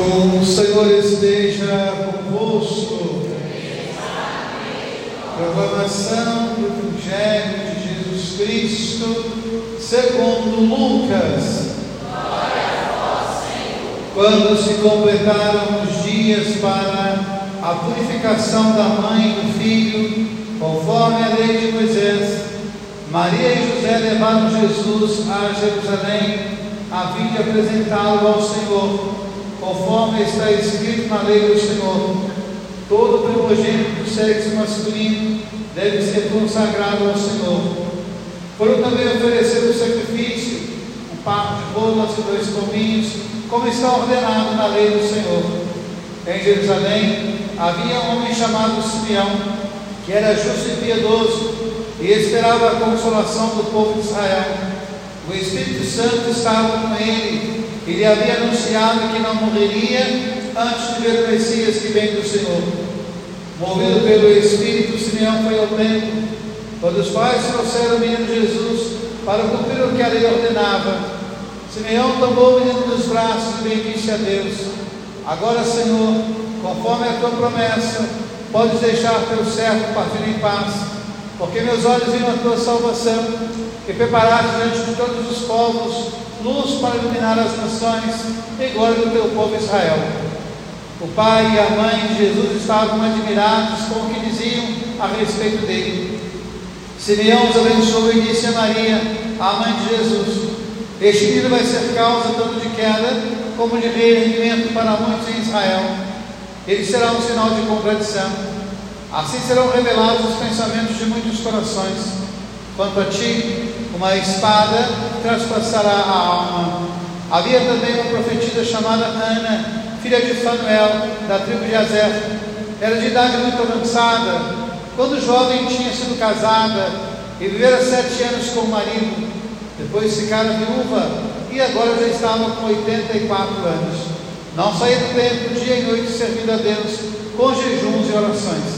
O Senhor esteja convosco. Proclamação do Evangelho de Jesus Cristo, segundo Lucas. Quando se completaram os dias para a purificação da mãe e do filho, conforme a lei de Moisés, Maria e José levaram Jesus a Jerusalém, a fim de apresentá-lo ao Senhor, conforme está escrito na lei do Senhor. Todo primogênito do sexo masculino deve ser consagrado ao Senhor. Foram também oferecer o sacrifício, um par de bolas e dois pombinhos, como está ordenado na lei do Senhor. Em Jerusalém havia um homem chamado Simeão, que era justo e piedoso, e esperava a consolação do povo de Israel. O Espírito Santo estava com ele, e lhe havia anunciado que não morreria antes de ver o Messias que vem do Senhor. Movido pelo Espírito, Simeão foi ao templo, quando os pais trouxeram o menino Jesus para cumprir o que a lei ordenava. Simeão tomou o menino nos braços e bendisse a Deus. Agora, Senhor, conforme a tua promessa, podes deixar teu servo partir em paz, porque meus olhos viram a tua salvação, que preparaste diante de todos os povos luz para iluminar as nações e glória do teu povo Israel. O pai e a mãe de Jesus estavam admirados com o que diziam a respeito dele. Simeão os abençoou e disse a Maria, a mãe de Jesus: Este filho vai ser causa tanto de queda como de reerguimento para muitos em Israel. Ele será um sinal de contradição. Assim serão revelados os pensamentos de muitos corações. Quanto a ti, uma espada traspassará a alma. Havia também uma profetisa chamada Ana, filha de Fanuel, da tribo de Azer. Era de idade muito avançada. Quando jovem tinha sido casada e vivera sete anos com o marido. Depois ficara viúva e agora já estava com 84 anos. Não saía do templo dia e noite servindo a Deus com jejuns e orações.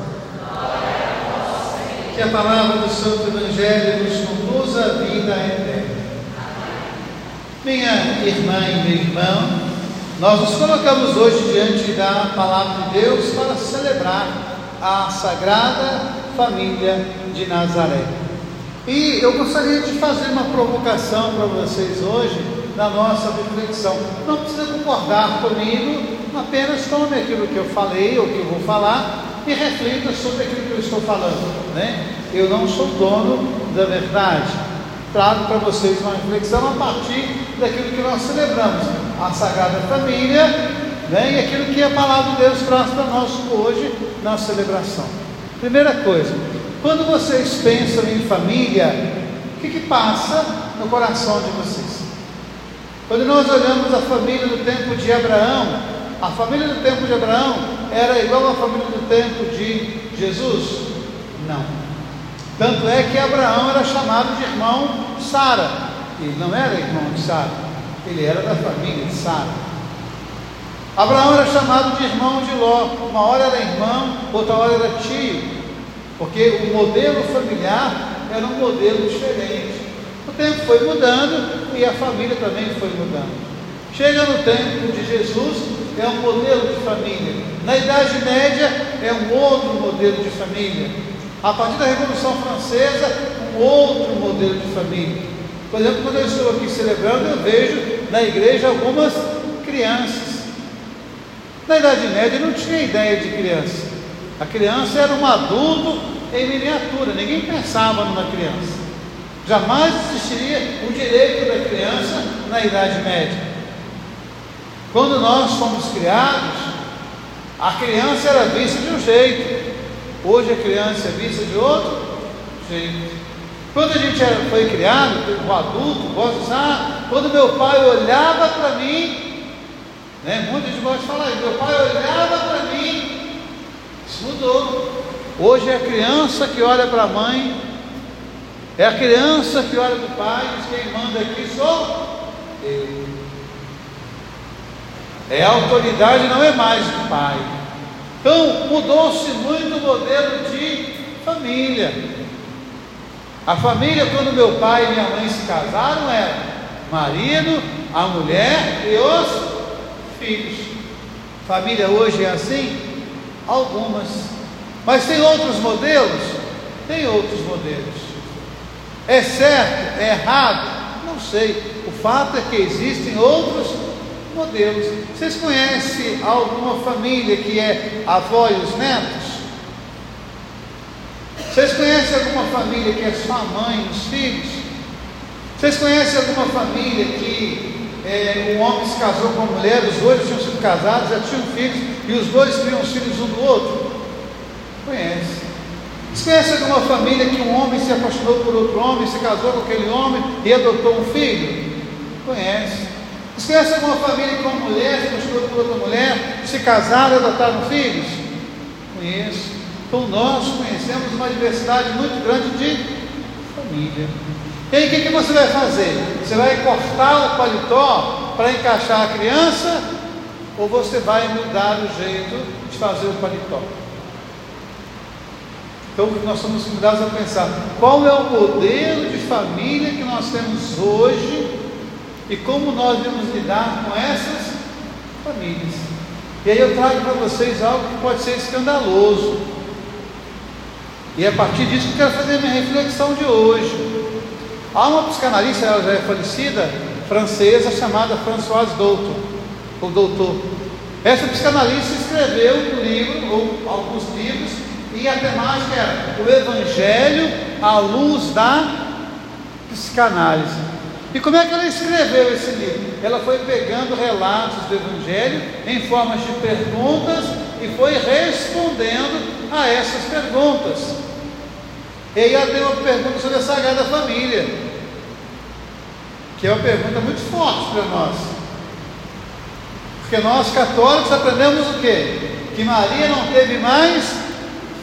A palavra do Santo Evangelho nos conduza à vida eterna. Minha irmã e meu irmão, nós nos colocamos hoje diante da palavra de Deus para celebrar a Sagrada Família de Nazaré. E eu gostaria de fazer uma provocação para vocês hoje na nossa reflexão. Não precisa concordar comigo, apenas tome aquilo que eu falei ou que eu vou falar e reflita sobre aquilo que eu estou falando. Né? Eu não sou dono da verdade. Trago para vocês uma reflexão a partir daquilo que nós celebramos, a Sagrada Família, né? e aquilo que a palavra de Deus traz para nós hoje na celebração. Primeira coisa, quando vocês pensam em família, o que, que passa no coração de vocês? Quando nós olhamos a família do tempo de Abraão, a família do tempo de Abraão era igual à família do tempo de Jesus? Não. Tanto é que Abraão era chamado de irmão de Sara. Ele não era irmão de Sara, ele era da família de Sara. Abraão era chamado de irmão de Ló. Uma hora era irmão, outra hora era tio. Porque o modelo familiar era um modelo diferente. O tempo foi mudando e a família também foi mudando. Chega no tempo de Jesus, é um modelo de família. Na Idade Média, é um outro modelo de família. A partir da Revolução Francesa, um outro modelo de família. Por exemplo, quando eu estou aqui celebrando, eu vejo na igreja algumas crianças. Na Idade Média não tinha ideia de criança. A criança era um adulto em miniatura, ninguém pensava numa criança. Jamais existiria o direito da criança na Idade Média. Quando nós fomos criados, a criança era vista de um jeito, hoje a criança é vista de outro jeito. Quando a gente foi criado, o adulto gosta de ah, quando meu pai olhava para mim, né, muita gente gosta de falar isso, meu pai olhava para mim, isso mudou. Hoje é a criança que olha para a mãe, é a criança que olha para o pai, diz quem manda aqui sou eu. É autoridade, não é mais pai. Então mudou-se muito o modelo de família. A família, quando meu pai e minha mãe se casaram, era marido, a mulher e os filhos. Família hoje é assim? Algumas. Mas tem outros modelos? Tem outros modelos. É certo? É errado? Não sei. O fato é que existem outros modelos. Vocês conhecem alguma família que é avó e os netos? Vocês conhecem alguma família que é só a mãe e os filhos? Vocês conhecem alguma família que é, um homem se casou com uma mulher, os dois tinham sido casados, já tinham filhos, e os dois os filhos um do outro? Conhece. Você conhece alguma família que um homem se apaixonou por outro homem, se casou com aquele homem e adotou um filho? Conhece. Você conhece alguma família que uma mulher se apaixonou por outra mulher, se casaram adotaram filhos? Conheço. Então nós conhecemos uma diversidade muito grande de família. E aí o que, que você vai fazer? Você vai cortar o paletó para encaixar a criança ou você vai mudar o jeito de fazer o paletó? Então nós somos convidados a pensar qual é o modelo de família que nós temos hoje e como nós devemos lidar com essas famílias. E aí eu trago para vocês algo que pode ser escandaloso. E é a partir disso que eu quero fazer minha reflexão de hoje. Há uma psicanalista, ela já é falecida, francesa, chamada Françoise Doutor, ou Doutor. Essa psicanalista escreveu um livro, ou alguns livros, e a temática era o Evangelho à luz da psicanálise. E como é que ela escreveu esse livro? Ela foi pegando relatos do Evangelho em formas de perguntas e foi respondendo a essas perguntas. E aí ela tem uma pergunta sobre a Sagrada Família, que é uma pergunta muito forte para nós. Porque nós católicos aprendemos o quê? Que Maria não teve mais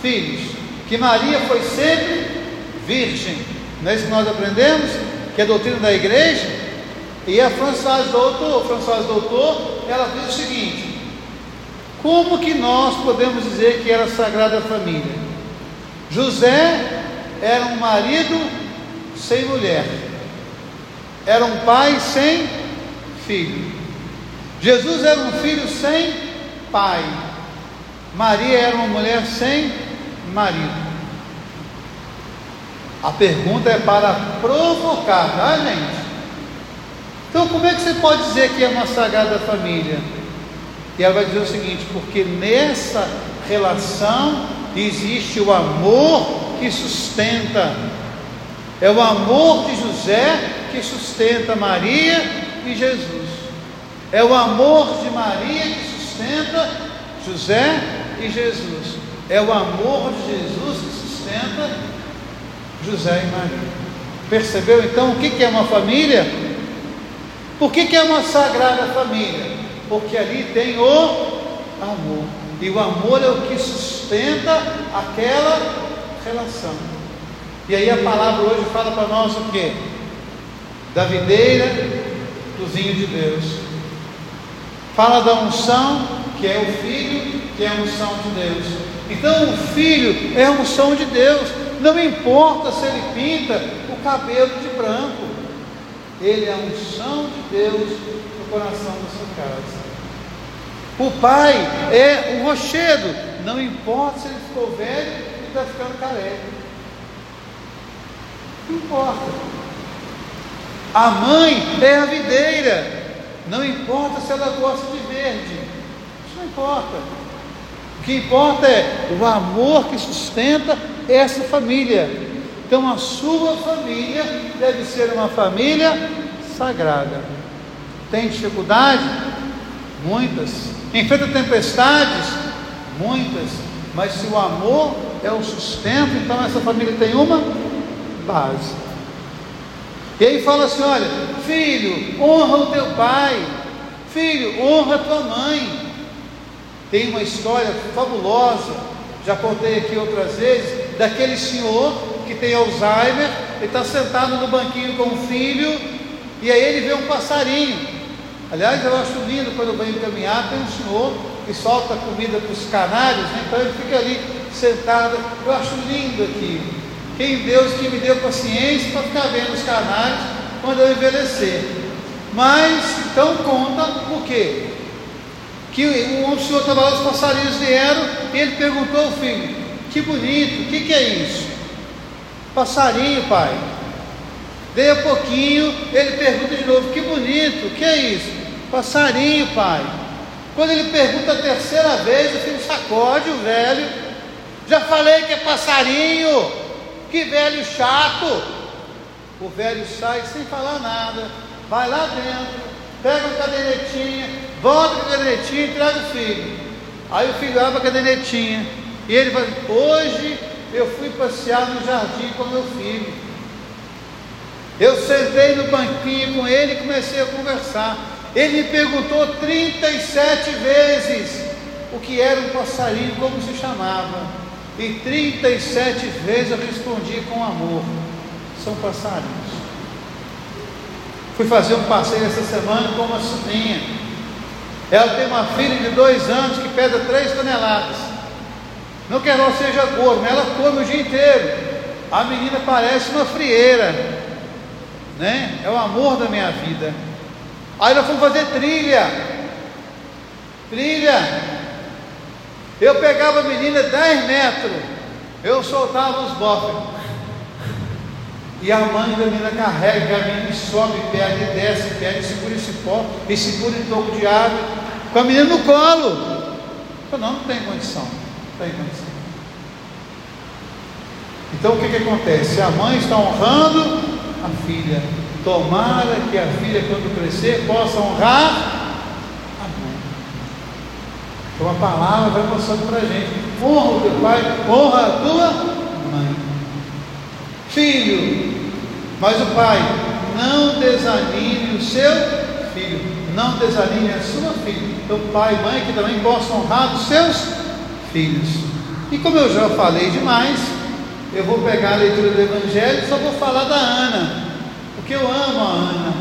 filhos, que Maria foi sempre virgem. Não é isso que nós aprendemos? Que é doutrina da igreja. E a Françoise Doutor, Françoise Doutor, ela diz o seguinte: como que nós podemos dizer que era Sagrada Família? José era um marido sem mulher, era um pai sem filho. Jesus era um filho sem pai. Maria era uma mulher sem marido. A pergunta é para provocar, tá, gente? Então, como é que você pode dizer que é uma sagrada família? E ela vai dizer o seguinte: porque nessa relação existe o amor que sustenta, é o amor de José que sustenta Maria e Jesus, é o amor de Maria que sustenta José e Jesus, é o amor de Jesus que sustenta José e Maria. Percebeu então o que é uma família? Por que, é uma sagrada família? Porque ali tem o amor. E o amor é o que sustenta aquela relação. E aí a palavra hoje fala para nós o que? Da videira do vinho de Deus. Fala da unção, que é o filho, que é a unção de Deus. Então o filho é a unção de Deus. Não importa se ele pinta o cabelo de branco. Ele é a unção de Deus no coração da sua casa. O pai é o rochedo. Não importa se ele ficou velho está ficando careca. Não importa. A mãe é a videira. Não importa se ela gosta de verde. Isso não importa. O que importa é o amor que sustenta essa família. Então a sua família deve ser uma família sagrada. Tem dificuldade? Muitas. Enfrenta tempestades? Muitas. Mas se o amor é o sustento, então essa família tem uma base. E aí fala assim: olha, filho, honra o teu pai, filho, honra a tua mãe. Tem uma história fabulosa Já contei aqui outras vezes daquele senhor que tem Alzheimer, ele está sentado no banquinho com o filho, e aí ele vê um passarinho. Aliás, eu acho lindo quando eu venho caminhar, tem um senhor que solta comida para os canários, né? então ele fica ali sentado. Eu acho lindo aqui. Quem Deus que me deu paciência para ficar vendo os canários quando eu envelhecer. Mas então conta por quê? Que um senhor lá, os passarinhos vieram e ele perguntou ao filho: Que bonito, o que, que é isso? Passarinho, pai. Dei a pouquinho, ele pergunta de novo: Que bonito, o que é isso? Passarinho, pai. Quando ele pergunta a terceira vez, o filho sacode o velho. Já falei que é passarinho, que velho chato. O velho sai sem falar nada, vai lá dentro, pega uma cadernetinha, volta com a cadernetinha e entrega o filho. Aí o filho abre a cadernetinha e ele vai, hoje eu fui passear no jardim com meu filho. Eu sentei no banquinho com ele e comecei a conversar. Ele me perguntou 37 vezes o que era um passarinho, como se chamava. E 37 vezes eu respondi com amor: são passarinhos. Fui fazer um passeio essa semana com uma sobrinha. Ela tem uma filha de dois anos que pesa 3 toneladas. Não que ela seja gorda, mas ela come o dia inteiro. A menina parece uma frieira, né? É o amor da minha vida. Aí nós fomos fazer trilha. Trilha. Eu pegava a menina 10 metros, eu soltava os bofes. E a mãe da menina carrega a menina sobe perde, desce perde, segura esse pó e segura em toco de água, com a menina no colo. Eu não, não tem condição, tem condição. Então o que, que acontece? A mãe está honrando a filha. Tomara que a filha, quando crescer, possa honrar a mãe. Então a palavra vai mostrando para a gente: honra o teu pai, honra a tua mãe. Filho, mas o pai, não desanime o seu filho, não desanime a sua filha. Então, pai e mãe que também possam honrar os seus filhos. E como eu já falei demais, eu vou pegar a leitura do Evangelho e só vou falar da Ana, porque eu amo a Ana.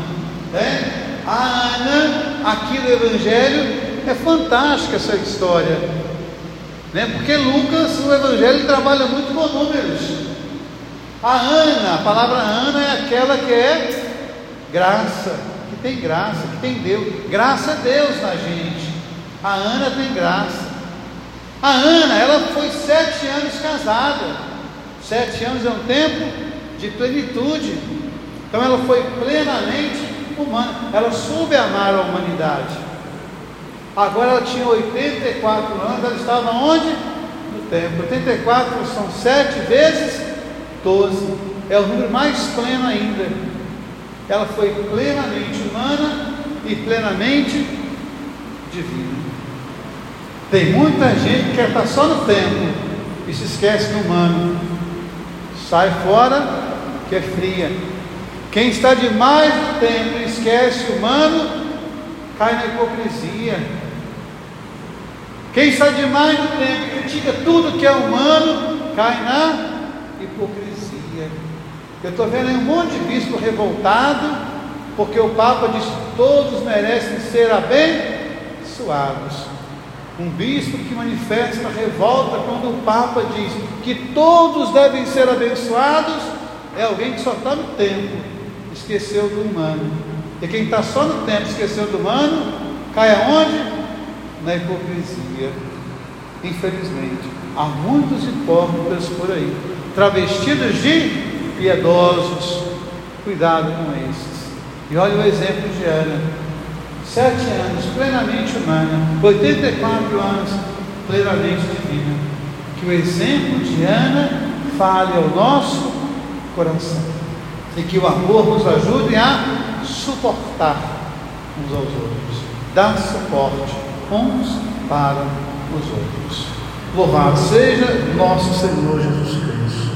Né? A Ana, aqui no Evangelho, é fantástica essa história. Né? Porque Lucas, o Evangelho, trabalha muito com números. A Ana, a palavra Ana é aquela que é graça, que tem graça, que tem Deus. Graça é Deus na gente. A Ana tem graça. A Ana, ela foi sete anos casada. Sete anos é um tempo de plenitude. Então ela foi plenamente humana. Ela soube amar a humanidade. Agora ela tinha 84 anos, ela estava onde? No templo. 84 são sete vezes 12. É o número mais pleno ainda. Ela foi plenamente humana e plenamente divina. Tem muita gente que quer estar só no templo e se esquece do humano sai fora que é fria. Quem está demais no templo e esquece o humano, cai na hipocrisia. Quem está demais no templo e critica tudo que é humano, cai na hipocrisia. Eu estou vendo aí um monte de bispo revoltado, porque o Papa diz que todos merecem ser abençoados. Um bispo que manifesta revolta quando o Papa diz que todos devem ser abençoados, é alguém que só está no tempo, esqueceu do humano. E quem está só no tempo, esqueceu do humano, cai aonde? Na hipocrisia. Infelizmente, há muitos hipócritas por aí, travestidos de piedosos. Cuidado com esses. E olha o exemplo de Ana sete anos plenamente humana, 84 anos plenamente divina. Que o exemplo de Ana fale ao nosso coração e que o amor nos ajude a suportar uns aos outros, dar suporte uns para os outros. Louvado seja nosso Senhor Jesus Cristo.